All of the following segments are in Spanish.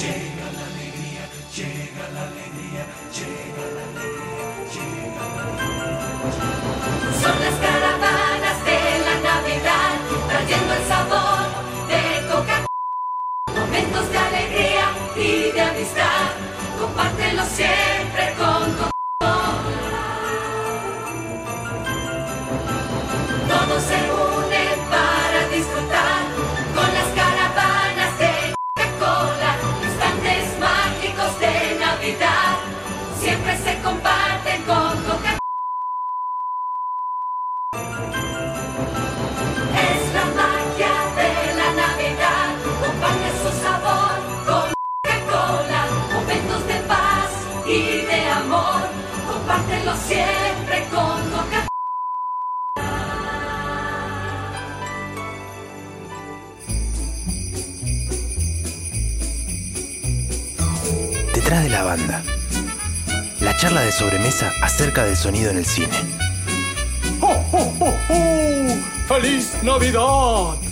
Son amor, compártelo siempre con Coca-Cola. Detrás de la banda. La charla de sobremesa acerca del sonido en el cine. ¡Oh, oh, oh, oh! ¡Feliz Navidad!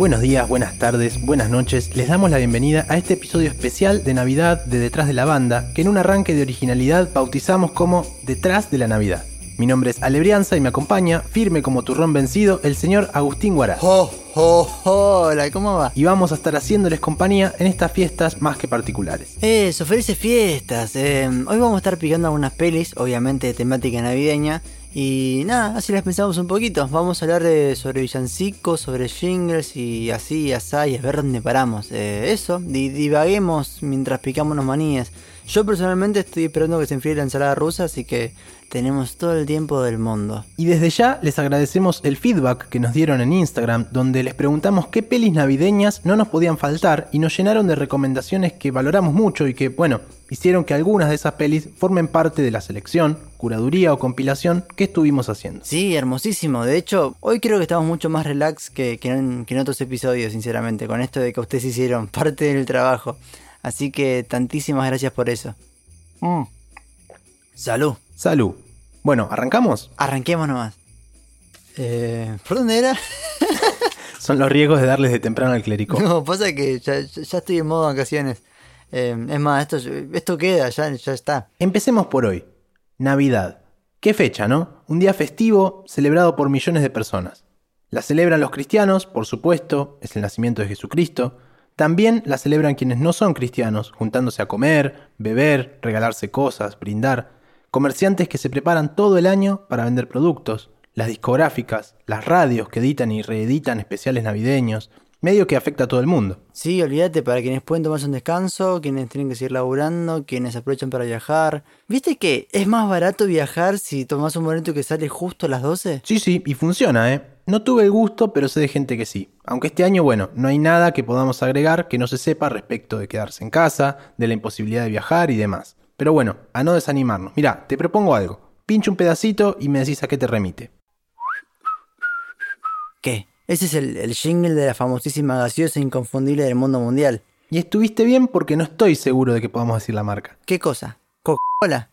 Buenos días, buenas tardes, buenas noches. Les damos la bienvenida a este episodio especial de Navidad de Detrás de la Banda, que en un arranque de originalidad bautizamos como Detrás de la Navidad. Mi nombre es Alebrianza y me acompaña, firme como turrón vencido, el señor Agustín Guará. ¡Oh, oh, hola! ¿Cómo va? Y vamos a estar haciéndoles compañía en estas fiestas más que particulares. Eso, felices fiestas. Eh, hoy vamos a estar picando algunas pelis, obviamente de temática navideña. Y nada, así les pensamos un poquito. Vamos a hablar de, sobre villancicos, sobre jingles y así, y así, y a ver dónde paramos. Eh, eso, di- divaguemos mientras picamos unos maníes. Yo personalmente estoy esperando que se enfríe la ensalada rusa, así que tenemos todo el tiempo del mundo. Y desde ya les agradecemos el feedback que nos dieron en Instagram, donde les preguntamos qué pelis navideñas no nos podían faltar y nos llenaron de recomendaciones que valoramos mucho y que, bueno, hicieron que algunas de esas pelis formen parte de la selección, curaduría o compilación que estuvimos haciendo. Sí, hermosísimo. De hecho, hoy creo que estamos mucho más relax que, que en, que en otros episodios, sinceramente, con esto de que ustedes hicieron parte del trabajo. Así que tantísimas gracias por eso. Mm. Salud. Salud. Bueno, ¿arrancamos? Arranquemos nomás. Eh, ¿Por dónde era? Son los riesgos de darles de temprano al clericó. No, pasa que ya, ya- ya estoy en modo vacaciones. Eh, es más, esto, esto queda, ya, ya está. Empecemos por hoy. Navidad. Qué fecha, ¿no? Un día festivo celebrado por millones de personas. La celebran los cristianos, por supuesto, es el nacimiento de Jesucristo. También la celebran quienes no son cristianos, juntándose a comer, beber, regalarse cosas, brindar. Comerciantes que se preparan todo el año para vender productos. Las discográficas, las radios que editan y reeditan especiales navideños. Medio que afecta a todo el mundo. Sí, olvídate, para quienes pueden tomarse un descanso, quienes tienen que seguir laburando, quienes aprovechan para viajar. ¿Viste que es más barato viajar si tomas un boleto que sale justo a las 12? Sí, sí, y funciona, ¿eh? No tuve el gusto, pero sé de gente que sí. Aunque este año, bueno, no hay nada que podamos agregar que no se sepa respecto de quedarse en casa, de la imposibilidad de viajar y demás. Pero bueno, a no desanimarnos. Mira, te propongo algo. Pincha un pedacito y me decís a qué te remite. ¿Qué? Ese es el, el jingle de la famosísima gaseosa inconfundible del mundo mundial. Y estuviste bien porque no estoy seguro de que podamos decir la marca. ¿Qué cosa? ¿Coca-Cola?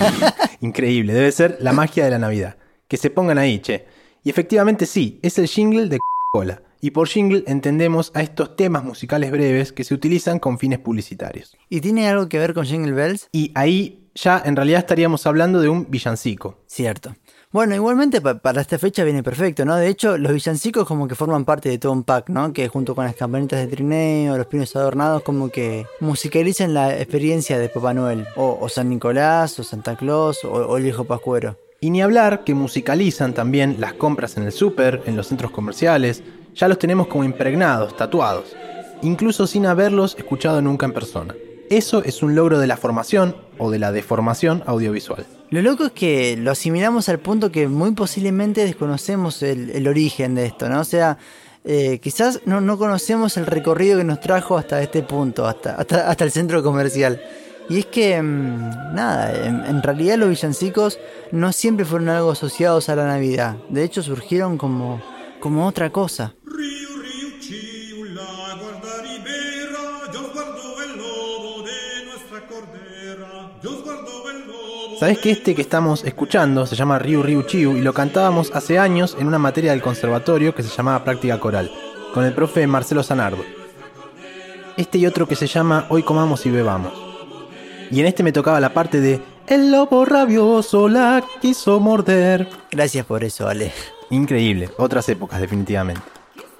Increíble, debe ser la magia de la Navidad. Que se pongan ahí, che. Y efectivamente sí, es el jingle de Coca-Cola. Y por jingle entendemos a estos temas musicales breves que se utilizan con fines publicitarios. ¿Y tiene algo que ver con Jingle Bells? Y ahí ya en realidad estaríamos hablando de un villancico. Cierto. Bueno, igualmente pa- para esta fecha viene perfecto, ¿no? De hecho, los villancicos como que forman parte de todo un pack, ¿no? Que junto con las campanitas de trineo, los pinos adornados, como que musicalizan la experiencia de Papá Noel. O, San Nicolás, o Santa Claus, o, o el Hijo Pascuero. Y ni hablar que musicalizan también las compras en el súper, en los centros comerciales, ya los tenemos como impregnados, tatuados, incluso sin haberlos escuchado nunca en persona. Eso es un logro de la formación o de la deformación audiovisual. Lo loco es que lo asimilamos al punto que muy posiblemente desconocemos el, el origen de esto, ¿no? O sea, eh, quizás no, no conocemos el recorrido que nos trajo hasta este punto, hasta, hasta, hasta el centro comercial. Y es que, mm, nada, en, en realidad los villancicos no siempre fueron algo asociados a la Navidad. De hecho, surgieron como, como otra cosa. ¿Sabés que este que estamos escuchando se llama Riu Riu Chiu y lo cantábamos hace años en una materia del conservatorio que se llamaba práctica coral? con el profe Marcelo Zanardo. Este y otro que se llama Hoy comamos y bebamos. Y en este me tocaba la parte de El lobo rabioso la quiso morder. Gracias por eso, Ale. Increíble, otras épocas definitivamente.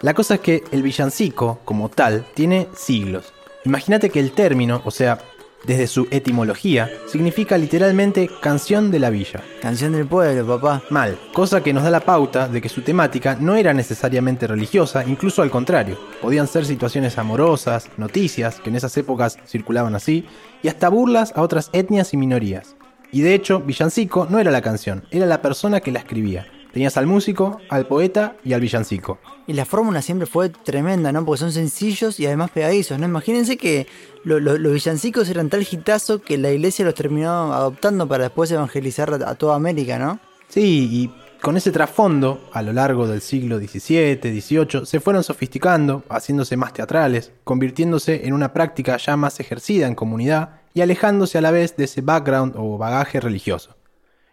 La cosa es que el villancico, como tal, tiene siglos. Imagínate que el término, o sea, desde su etimología, significa literalmente canción de la villa. Canción del pueblo, papá. Mal, cosa que nos da la pauta de que su temática no era necesariamente religiosa, incluso al contrario. Podían ser situaciones amorosas, noticias, que en esas épocas circulaban así, y hasta burlas a otras etnias y minorías. Y de hecho, villancico no era la canción, era la persona que la escribía. Tenías al músico, al poeta y al villancico. Y la fórmula siempre fue tremenda, ¿no? Porque son sencillos y además pegadizos, ¿no? Imagínense que lo- lo- los villancicos eran tal hitazo que la iglesia los terminó adoptando para después evangelizar a toda América, ¿no? Sí, y con ese trasfondo, a lo largo del siglo XVII, XVIII, se fueron sofisticando, haciéndose más teatrales, convirtiéndose en una práctica ya más ejercida en comunidad y alejándose a la vez de ese background o bagaje religioso.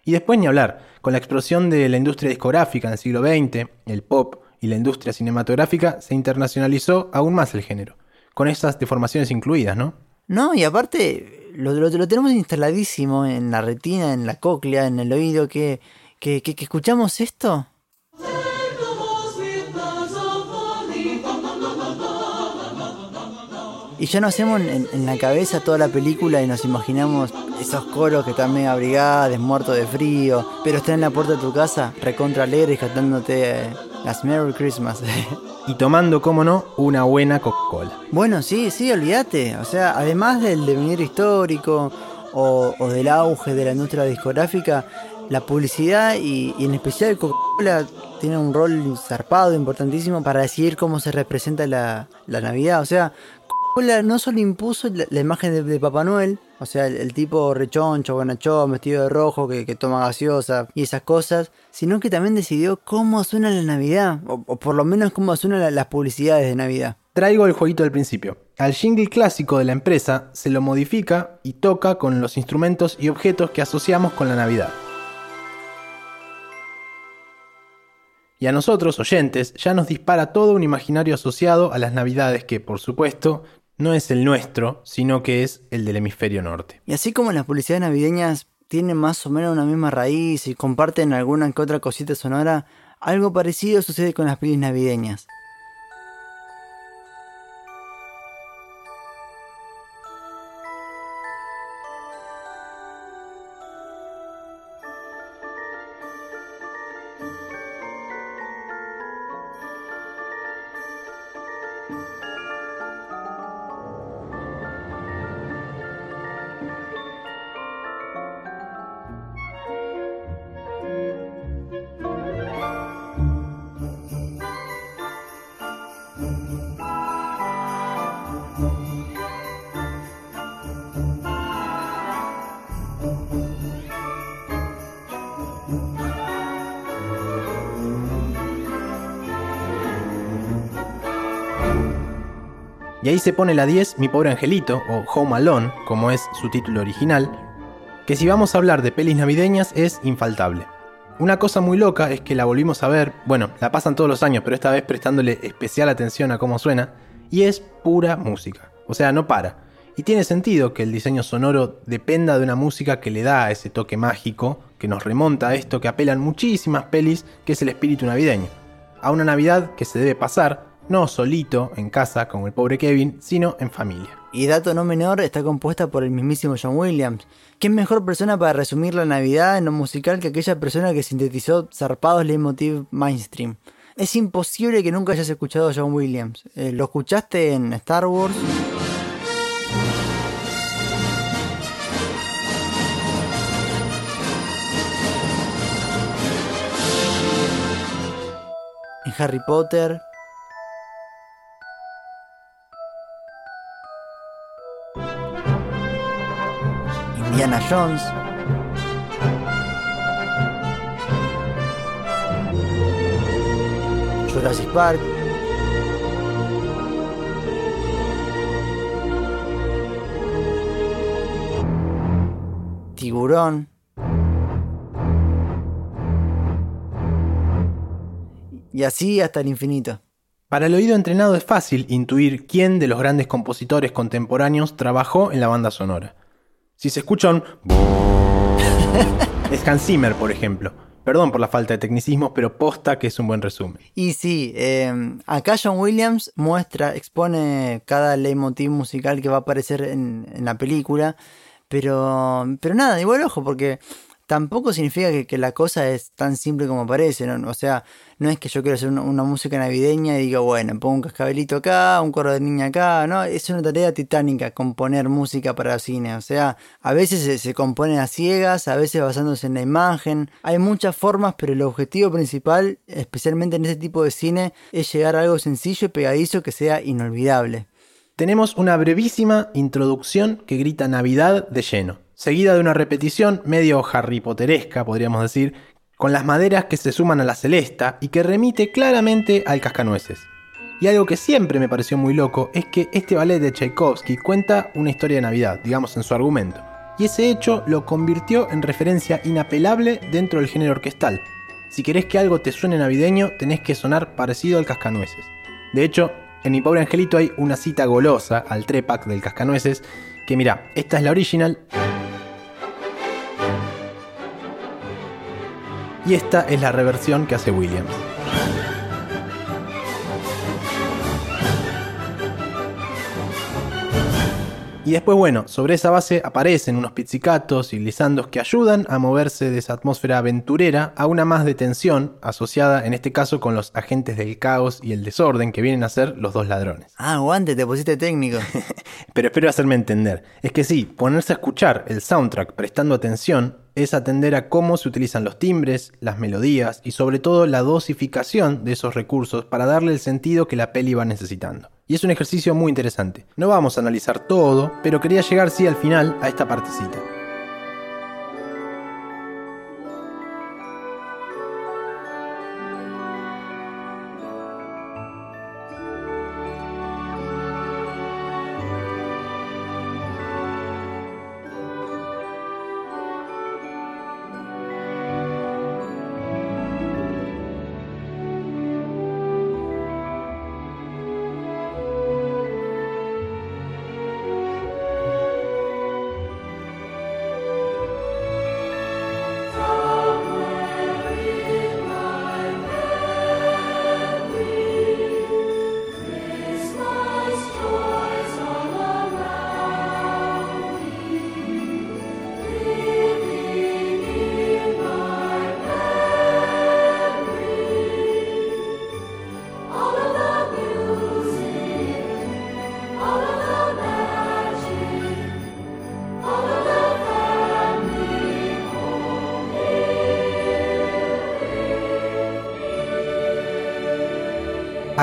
Y después ni hablar, con la explosión de la industria discográfica en el siglo XX, el pop y la industria cinematográfica se internacionalizó aún más el género, con esas deformaciones incluidas, ¿no? No, y aparte lo, lo- tenemos instaladísimo en la retina, en la cóclea, en el oído, que, que, que- que escuchamos esto. Y ya nos hacemos en, en la cabeza toda la película y nos imaginamos esos coros que están medio abrigados, muertos de frío, pero están en la puerta de tu casa, recontra alegres, cantándote eh, las Merry Christmas. Y tomando, como no, una buena Coca-Cola. Bueno, sí, sí, olvídate. O sea, además del devenir histórico o, o del auge de la industria discográfica, la publicidad y, y en especial Coca-Cola tiene un rol zarpado, importantísimo para decidir cómo se representa la, la Navidad. O sea, No solo impuso la, imagen de, Papá Noel, o sea, el, tipo rechoncho, bonachón, vestido de rojo, que, toma gaseosa y esas cosas, sino que también decidió cómo suena la Navidad, o, por lo menos cómo suenan la- las publicidades de Navidad. Traigo el jueguito del principio. Al jingle clásico de la empresa se lo modifica y toca con los instrumentos y objetos que asociamos con la Navidad. Y a nosotros, oyentes, ya nos dispara todo un imaginario asociado a las Navidades que, por supuesto, no es el nuestro, sino que es el del hemisferio norte. Y así como las publicidades navideñas tienen más o menos una misma raíz y comparten alguna que otra cosita sonora, algo parecido sucede con las pelis navideñas. Y ahí se pone la 10 Mi pobre angelito, o Home Alone, como es su título original, que si vamos a hablar de pelis navideñas es infaltable. Una cosa muy loca es que la volvimos a ver, bueno, la pasan todos los años, pero esta vez prestándole especial atención a cómo suena, y es pura música, o sea, no para. Y tiene sentido que el diseño sonoro dependa de una música que le da ese toque mágico, que nos remonta a esto que apelan muchísimas pelis, que es el espíritu navideño. A una Navidad que se debe pasar, no solito en casa como el pobre Kevin, sino en familia. Y dato no menor, está compuesta por el mismísimo John Williams. ¿Qué mejor persona para resumir la Navidad en lo musical que aquella persona que sintetizó zarpados leitmotiv mainstream? Es imposible que nunca hayas escuchado a John Williams. Eh, ¿Lo escuchaste en Star Wars? En Harry Potter. Indiana Jones. Jurassic Park. Tiburón. Y así hasta el infinito. Para el oído entrenado es fácil intuir quién de los grandes compositores contemporáneos trabajó en la banda sonora. Si se escucha un... es Hans Zimmer, por ejemplo. Perdón por la falta de tecnicismos, pero posta que es un buen resumen. Y sí, eh, acá John Williams muestra, expone cada leitmotiv musical que va a aparecer en, en la película, pero, pero nada, igual ojo, porque tampoco significa que, la cosa es tan simple como parece, ¿no? O sea, no es que yo quiero hacer una, música navideña y diga, bueno, pongo un cascabelito acá, un coro de niña acá, no, es una tarea titánica componer música para cine, o sea, a veces se, se compone a ciegas, a veces basándose en la imagen, hay muchas formas, pero el objetivo principal, especialmente en este tipo de cine, es llegar a algo sencillo y pegadizo que sea inolvidable. Tenemos una brevísima introducción que grita Navidad de lleno, seguida de una repetición medio Harry Potteresca, podríamos decir, con las maderas que se suman a la celesta y que remite claramente al cascanueces. Y algo que siempre me pareció muy loco es que este ballet de Tchaikovsky cuenta una historia de Navidad, digamos en su argumento, y ese hecho lo convirtió en referencia inapelable dentro del género orquestal. Si querés que algo te suene navideño, tenés que sonar parecido al cascanueces. De hecho, en Mi Pobre Angelito hay una cita golosa al trepac del cascanueces, que mira, esta es la original. Y esta es la reversión que hace Williams. Y después, bueno, sobre esa base aparecen unos pizzicatos y glissandos que ayudan a moverse de esa atmósfera aventurera a una más de tensión, asociada en este caso con los agentes del caos y el desorden que vienen a ser los dos ladrones. Ah, aguante, te pusiste técnico. Pero espero hacerme entender. Es que sí, ponerse a escuchar el soundtrack prestando atención es atender a cómo se utilizan los timbres, las melodías y sobre todo la dosificación de esos recursos para darle el sentido que la peli va necesitando. Y es un ejercicio muy interesante. No vamos a analizar todo, pero quería llegar sí al final a esta partecita.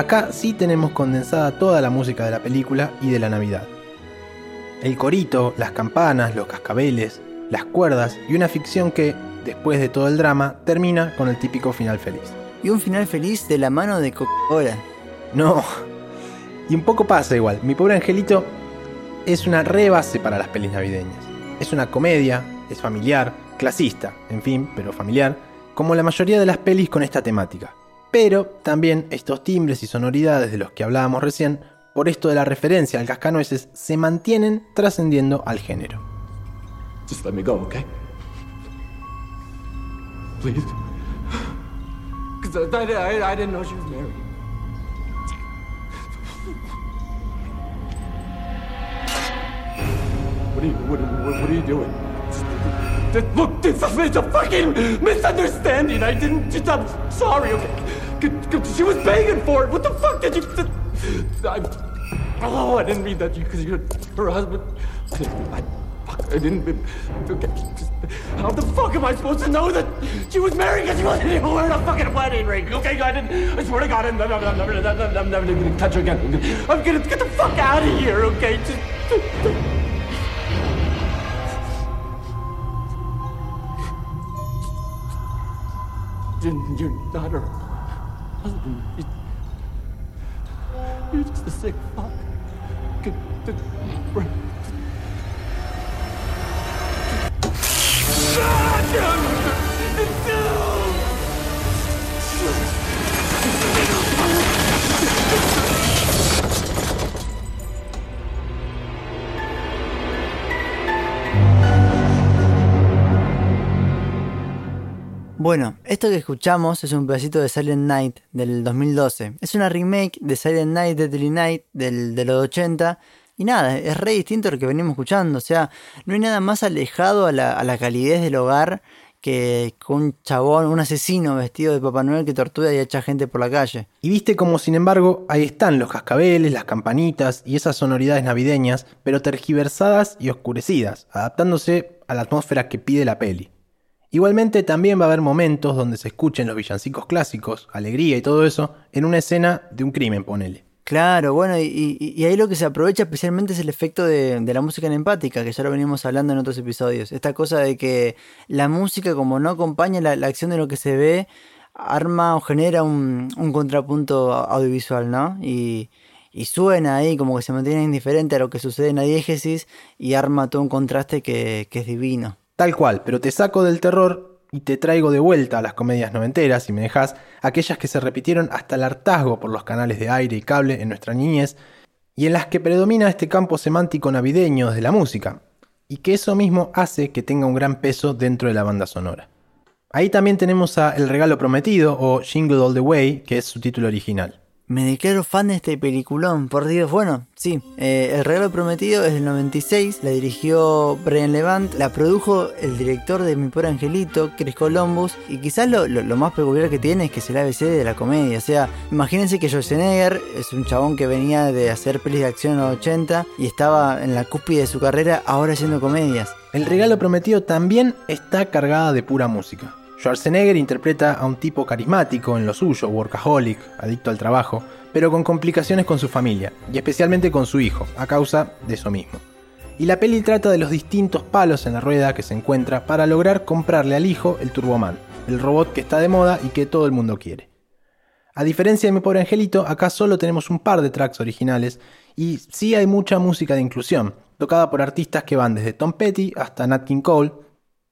Acá sí tenemos condensada toda la música de la película y de la Navidad. El corito, las campanas, los cascabeles, las cuerdas y una ficción que, después de todo el drama, termina con el típico final feliz. Y un final feliz de la mano de Coca-Cola. No. Y un poco pasa igual. Mi pobre angelito es una re base para las pelis navideñas. Es una comedia, es familiar, clasista, en fin, pero familiar, como la mayoría de las pelis con esta temática. Pero también estos timbres y sonoridades de los que hablábamos recién, por esto de la referencia al cascanueces, se mantienen trascendiendo al género. Just- Look, it's a fucking misunderstanding. I didn't. Just, I'm sorry. Okay, she was begging for it. What the fuck did you? I, oh, I didn't mean that. You because you're her husband. I, fuck, I didn't. Okay, how the fuck am I supposed to know that she was married because she wasn't even wearing a fucking wedding ring? Okay, I didn't. I swear to God, I'm, I'm, never, I'm, never- I'm never gonna touch her again. I'm gonna get the fuck out of here. Okay, just. You're, you're not her husband. You, you're just a sick fuck. Good, good, right. Bueno, esto que escuchamos es un pedacito de Silent Night del 2012. Es una remake de Silent Night, Deadly Night del, de los 80. Y nada, es re distinto a lo que venimos escuchando. O sea, no hay nada más alejado a la, a la calidez del hogar que un chabón, un asesino vestido de Papá Noel que tortura y echa gente por la calle. Y viste como, sin embargo, ahí están los cascabeles, las campanitas y esas sonoridades navideñas, pero tergiversadas y oscurecidas, adaptándose a la atmósfera que pide la peli. Igualmente también va a haber momentos donde se escuchen los villancicos clásicos, alegría y todo eso, en una escena de un crimen, ponele. Claro, bueno, y, ahí lo que se aprovecha especialmente es el efecto de, la música empática, que ya lo venimos hablando en otros episodios. Esta cosa de que la música, como no acompaña la, acción de lo que se ve, arma o genera un, un contrapunto audiovisual, ¿no? Y, y suena ahí como que se mantiene indiferente a lo que sucede en la diégesis y arma todo un contraste que, que es divino. Tal cual, pero te saco del terror y te traigo de vuelta a las comedias noventeras, si me dejas, aquellas que se repitieron hasta el hartazgo por los canales de aire y cable en nuestra niñez, y en las que predomina este campo semántico navideño desde la música, y que eso mismo hace que tenga un gran peso dentro de la banda sonora. Ahí también tenemos a El Regalo Prometido o Jingle All the Way, que es su título original. Me declaro fan de este peliculón, por Dios. Bueno, sí, eh, El Regalo Prometido es del 96, la dirigió Brian Levant, la produjo el director de Mi Pobre Angelito, Chris Columbus, y quizás lo, más peculiar que tiene es que es el ABC de la comedia. O sea, imagínense que Schwarzenegger es un chabón que venía de hacer pelis de acción en los 80 y estaba en la cúspide de su carrera ahora haciendo comedias. El regalo prometido también está cargada de pura música. Schwarzenegger interpreta a un tipo carismático en lo suyo, workaholic, adicto al trabajo, pero con complicaciones con su familia, y especialmente con su hijo, a causa de eso mismo. Y la peli trata de los distintos palos en la rueda que se encuentra para lograr comprarle al hijo el Turboman, el robot que está de moda y que todo el mundo quiere. A diferencia de mi pobre angelito, acá solo tenemos un par de tracks originales y sí hay mucha música de inclusión, tocada por artistas que van desde Tom Petty hasta Nat King Cole,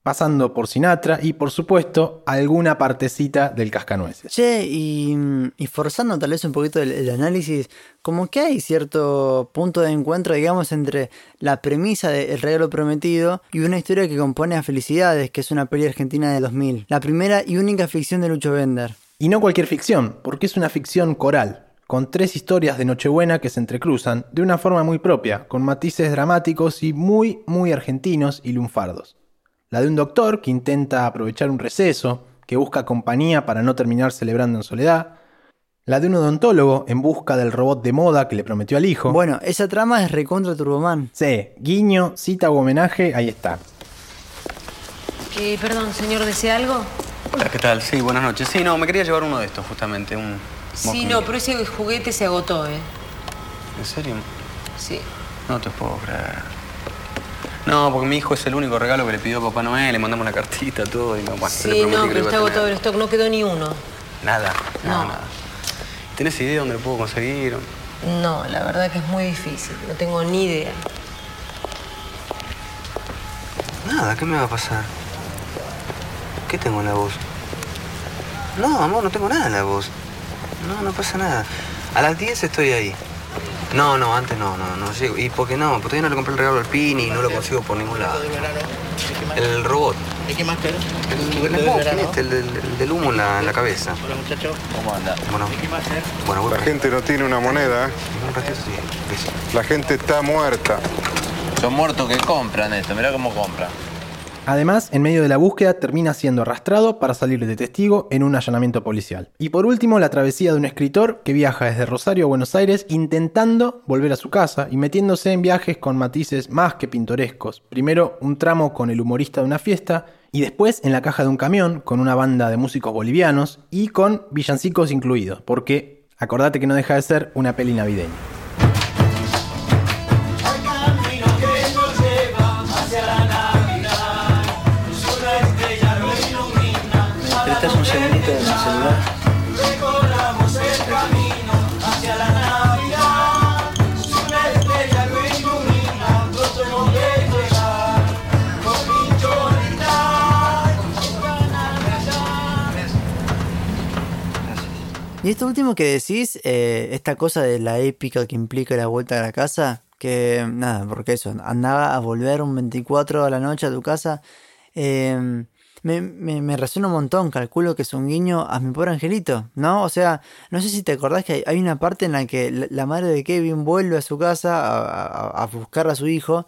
pasando por Sinatra y por supuesto alguna partecita del cascanueces. Che, y, y forzando tal vez un poquito el, el análisis, como que hay cierto punto de encuentro, digamos, entre la premisa de El regalo prometido y una historia que compone a Felicidades, que es una peli argentina de 2000. La primera y única ficción de Lucho Bender. Y no cualquier ficción, porque es una ficción coral, con tres historias de Nochebuena que se entrecruzan de una forma muy propia, con matices dramáticos y muy, muy argentinos y lunfardos. La de un doctor que intenta aprovechar un receso, que busca compañía para no terminar celebrando en soledad. La de un odontólogo en busca del robot de moda que le prometió al hijo. Bueno, esa trama es recontra Turboman. Sí, guiño, cita o homenaje, ahí está. Eh, perdón, señor, ¿desea algo? Hola, ¿qué tal? Sí, buenas noches. Sí, no, me quería llevar uno de estos justamente, un... Sí, no, pero ese juguete se agotó, ¿eh? ¿En serio? Sí. No te puedo creer. No, porque mi hijo es el único regalo que le pidió a Papá Noel, le mandamos una cartita, todo, y no, bueno, Sí, no, pero está agotado el stock, no quedó ni uno. Nada, nada, No. nada. ¿Tenés idea dónde lo puedo conseguir? No, la verdad que es muy difícil, no tengo ni idea. Nada, ¿qué me va a pasar? ¿Qué tengo en la voz? No, amor, no tengo nada en la voz. No, no pasa nada. A las 10 estoy ahí. No, no, antes no, no, no llego. ¿Y por qué no? Porque todavía no le compré el regalo al Pini y no lo consigo por ningún lado. El robot. ¿Y qué más? El, el smoking este, el, del- el del humo en la, en la cabeza. Hola muchacho, ¿cómo anda? Bueno, ¿Qué más querés? bueno, voy La gente no tiene una moneda, ¿eh? Un ratito sí. sí. la gente está muerta. Son muertos que compran esto, mirá cómo compran. Además, en medio de la búsqueda termina siendo arrastrado para salir de testigo en un allanamiento policial. Y por último, la travesía de un escritor que viaja desde Rosario a Buenos Aires intentando volver a su casa y metiéndose en viajes con matices más que pintorescos. Primero un tramo con el humorista de una fiesta y después en la caja de un camión con una banda de músicos bolivianos y con villancicos incluidos, porque acordate que no deja de ser una peli navideña. Y esto último que decís, eh, esta cosa de la épica que implica la vuelta a la casa, que nada, porque eso, andaba a volver un 24 a la noche a tu casa, eh, me, me, me resuena un montón, calculo que es un guiño a mi pobre angelito, ¿no? O sea, no sé si te acordás que hay, una parte en la que la, madre de Kevin vuelve a su casa a- a buscar a su hijo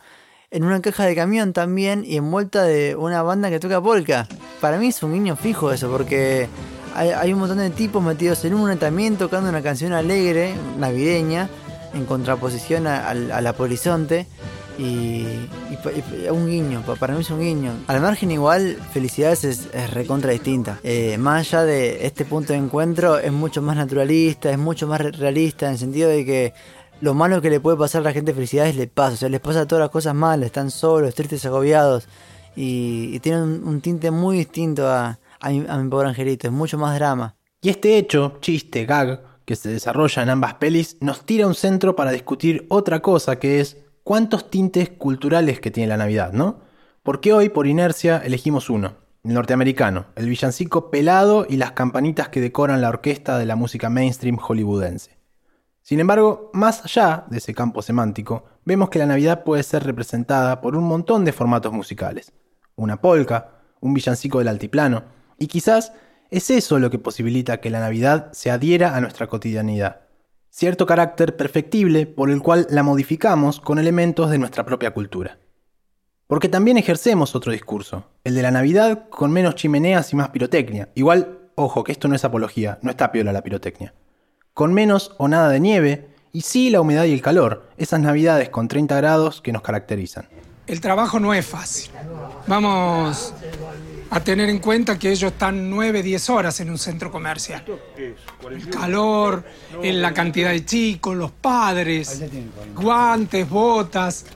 en una caja de camión también y envuelta de una banda que toca polka. Para mí es un guiño fijo eso, porque hay, un montón de tipos metidos en una también tocando una canción alegre, navideña, en contraposición a- al, al Apolizonte. Y, y un guiño, pa- para mí es un guiño. Al margen igual, Felicidades es, es recontra distinta. Eh, más allá de este punto de encuentro, es mucho más naturalista, es mucho más re- realista, en el sentido de que lo malo que le puede pasar a la gente de Felicidades le pasa. O sea, les pasa todas las cosas malas, están solos, tristes, agobiados. Y, y tienen un tinte muy distinto a, a mi, a mi pobre angelito, es mucho más drama. Y este hecho, chiste, gag, que se desarrolla en ambas pelis, nos tira un centro para discutir otra cosa que es cuántos tintes culturales que tiene la Navidad, ¿no? Porque hoy, por inercia, elegimos uno, el norteamericano, el villancico pelado y las campanitas que decoran la orquesta de la música mainstream hollywoodense. Sin embargo, más allá de ese campo semántico, vemos que la Navidad puede ser representada por un montón de formatos musicales. Una polka, un villancico del altiplano, y quizás es eso lo que posibilita que la Navidad se adhiera a nuestra cotidianidad. Cierto carácter perfectible por el cual la modificamos con elementos de nuestra propia cultura. Porque también ejercemos otro discurso, el de la Navidad con menos chimeneas y más pirotecnia. Igual, ojo, que esto no es apología, no está piola la pirotecnia con menos o nada de nieve, y sí la humedad y el calor, esas navidades con 30 grados que nos caracterizan. El trabajo no es fácil. Vamos a tener en cuenta que ellos están 9, 10 horas en un centro comercial. El calor, en la cantidad de chicos, los padres, guantes, botas.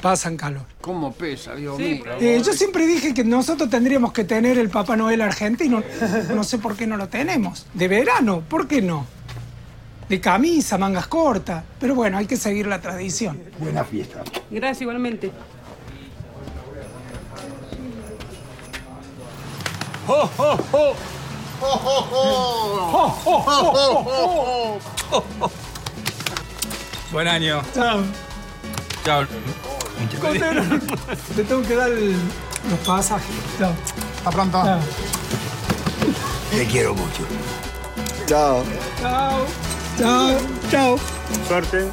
Pasan calor. ¿Cómo pesa, Dios mío? Eh, yo siempre dije que nosotros tendríamos que tener el Papá Noel argentino. No sé por qué no lo tenemos. De verano, ¿por qué no? De camisa, mangas cortas. Pero bueno, hay que seguir la tradición. Buena fiesta. Gracias, igualmente. ¡Oh, oh, oh! ¡Oh, oh, oh! ¡Oh, oh, oh, oh! Buen año. Chao. Chao. Te tengo que dar el- los pasajes. Chao. Hasta pronto. Chao. Te quiero mucho. Chao. Chao. Chao. Chao. Suerte.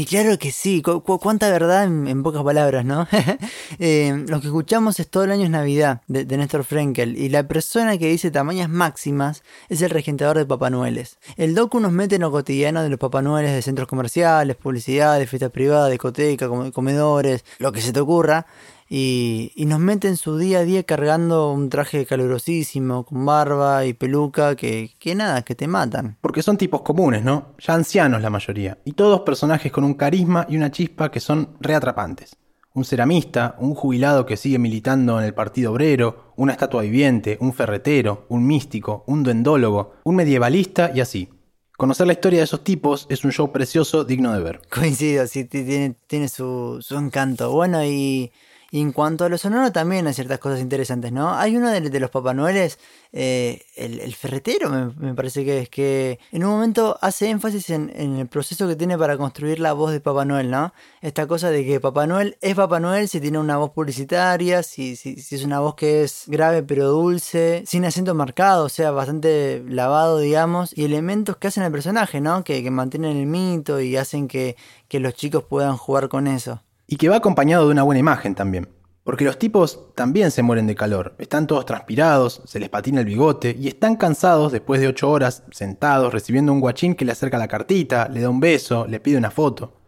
Y claro que sí, cu- cu- cuánta verdad en, en pocas palabras, ¿no? Eh, lo que escuchamos es todo el año es Navidad, de, Néstor Frenkel, y la persona que dice tamañas máximas es el regentador de Papá Noeles. El docu nos mete en lo cotidiano de los Papá Noeles de centros comerciales, publicidades, fiestas privadas, discotecas, come- comedores, lo que se te ocurra, y, nos mete en su día a día cargando un traje calurosísimo, con barba y peluca, que, que nada, que te matan. Porque son tipos comunes, ¿no? Ya ancianos la mayoría, y todos personajes con un carisma y una chispa que son reatrapantes. Un ceramista, un jubilado que sigue militando en el Partido Obrero, una estatua viviente, un ferretero, un místico, un duendólogo, un medievalista y así. Conocer la historia de esos tipos es un show precioso digno de ver. Coincido, sí, ti- tiene, su encanto. Bueno, y, y en cuanto a lo sonoro también hay ciertas cosas interesantes, ¿no? Hay uno de, de los Papá Noeles, eh, el, ferretero me, parece que es, que en un momento hace énfasis en, el proceso que tiene para construir la voz de Papá Noel, ¿no? Esta cosa de que Papá Noel es Papá Noel si tiene una voz publicitaria, si, si, si es una voz que es grave pero dulce, sin acento marcado, o sea, bastante lavado, digamos, y elementos que hacen al personaje, ¿no? Que, que mantienen el mito y hacen que los chicos puedan jugar con eso. Y que va acompañado de una buena imagen también. Porque los tipos también se mueren de calor, están todos transpirados, se les patina el bigote y están cansados después de ocho horas sentados recibiendo un guachín que le acerca la cartita, le da un beso, le pide una foto.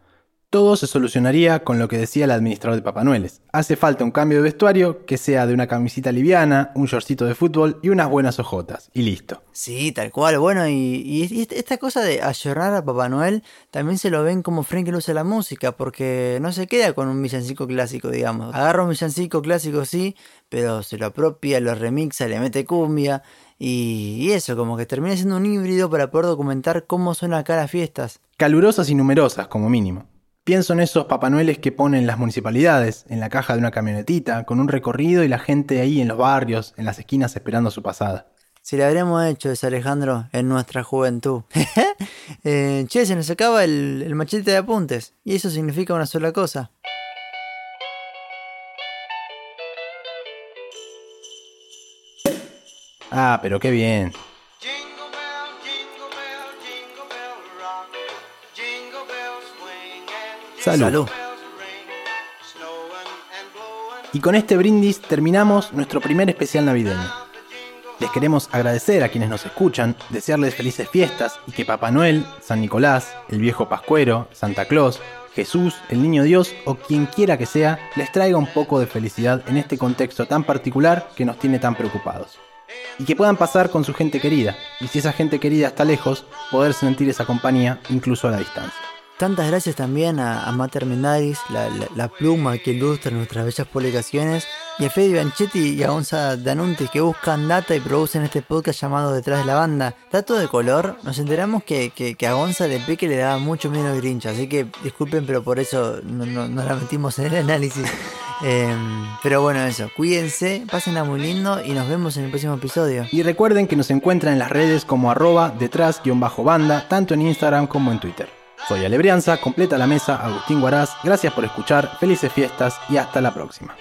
Todo se solucionaría con lo que decía el administrador de Papá Noeles. Hace falta un cambio de vestuario que sea de una camisita liviana, un shortcito de fútbol y unas buenas ojotas. Y listo. Sí, tal cual. Bueno, y, y esta cosa de ayornar a Papá Noel también se lo ven como Frankel usa la música, porque no se queda con un villancico clásico, digamos. Agarra un villancico clásico, sí, pero se lo apropia, lo remixa, le mete cumbia. Y, y eso, como que termina siendo un híbrido para poder documentar cómo son acá las fiestas. Calurosas y numerosas, como mínimo. Pienso en esos Papá Noeles que ponen las municipalidades, en la caja de una camionetita, con un recorrido y la gente ahí en los barrios, en las esquinas esperando su pasada. Si le habremos hecho eso, Alejandro, en nuestra juventud. Eh, che, se nos acaba el, el machete de apuntes. Y eso significa una sola cosa. Ah, pero qué bien. Salud. Y con este brindis terminamos nuestro primer especial navideño. Les queremos agradecer a quienes nos escuchan, desearles felices fiestas y que Papá Noel, San Nicolás, el viejo Pascuero, Santa Claus, Jesús, el Niño Dios o quien quiera que sea, les traiga un poco de felicidad en este contexto tan particular que nos tiene tan preocupados. Y que puedan pasar con su gente querida, y si esa gente querida está lejos, poder sentir esa compañía incluso a la distancia. Tantas gracias también a, a Mater Mendaris, la, la- la pluma que ilustra nuestras bellas publicaciones, y a Fede Banchetti y a Gonza Danuntis que buscan data y producen este podcast llamado Detrás de la Banda. Dato de color, nos enteramos que, que, que a Gonza de Peque le daba mucho miedo Grinch, así que disculpen, pero por eso no, no- no la metimos en el análisis. Em, pero bueno, eso, cuídense, pásenla muy lindo y nos vemos en el próximo episodio. Y recuerden que nos encuentran en las redes como arroba detrás-banda, tanto en Instagram como en Twitter. Soy Alebrianza, completa la mesa, Agustín Guaraz, gracias por escuchar, felices fiestas y hasta la próxima.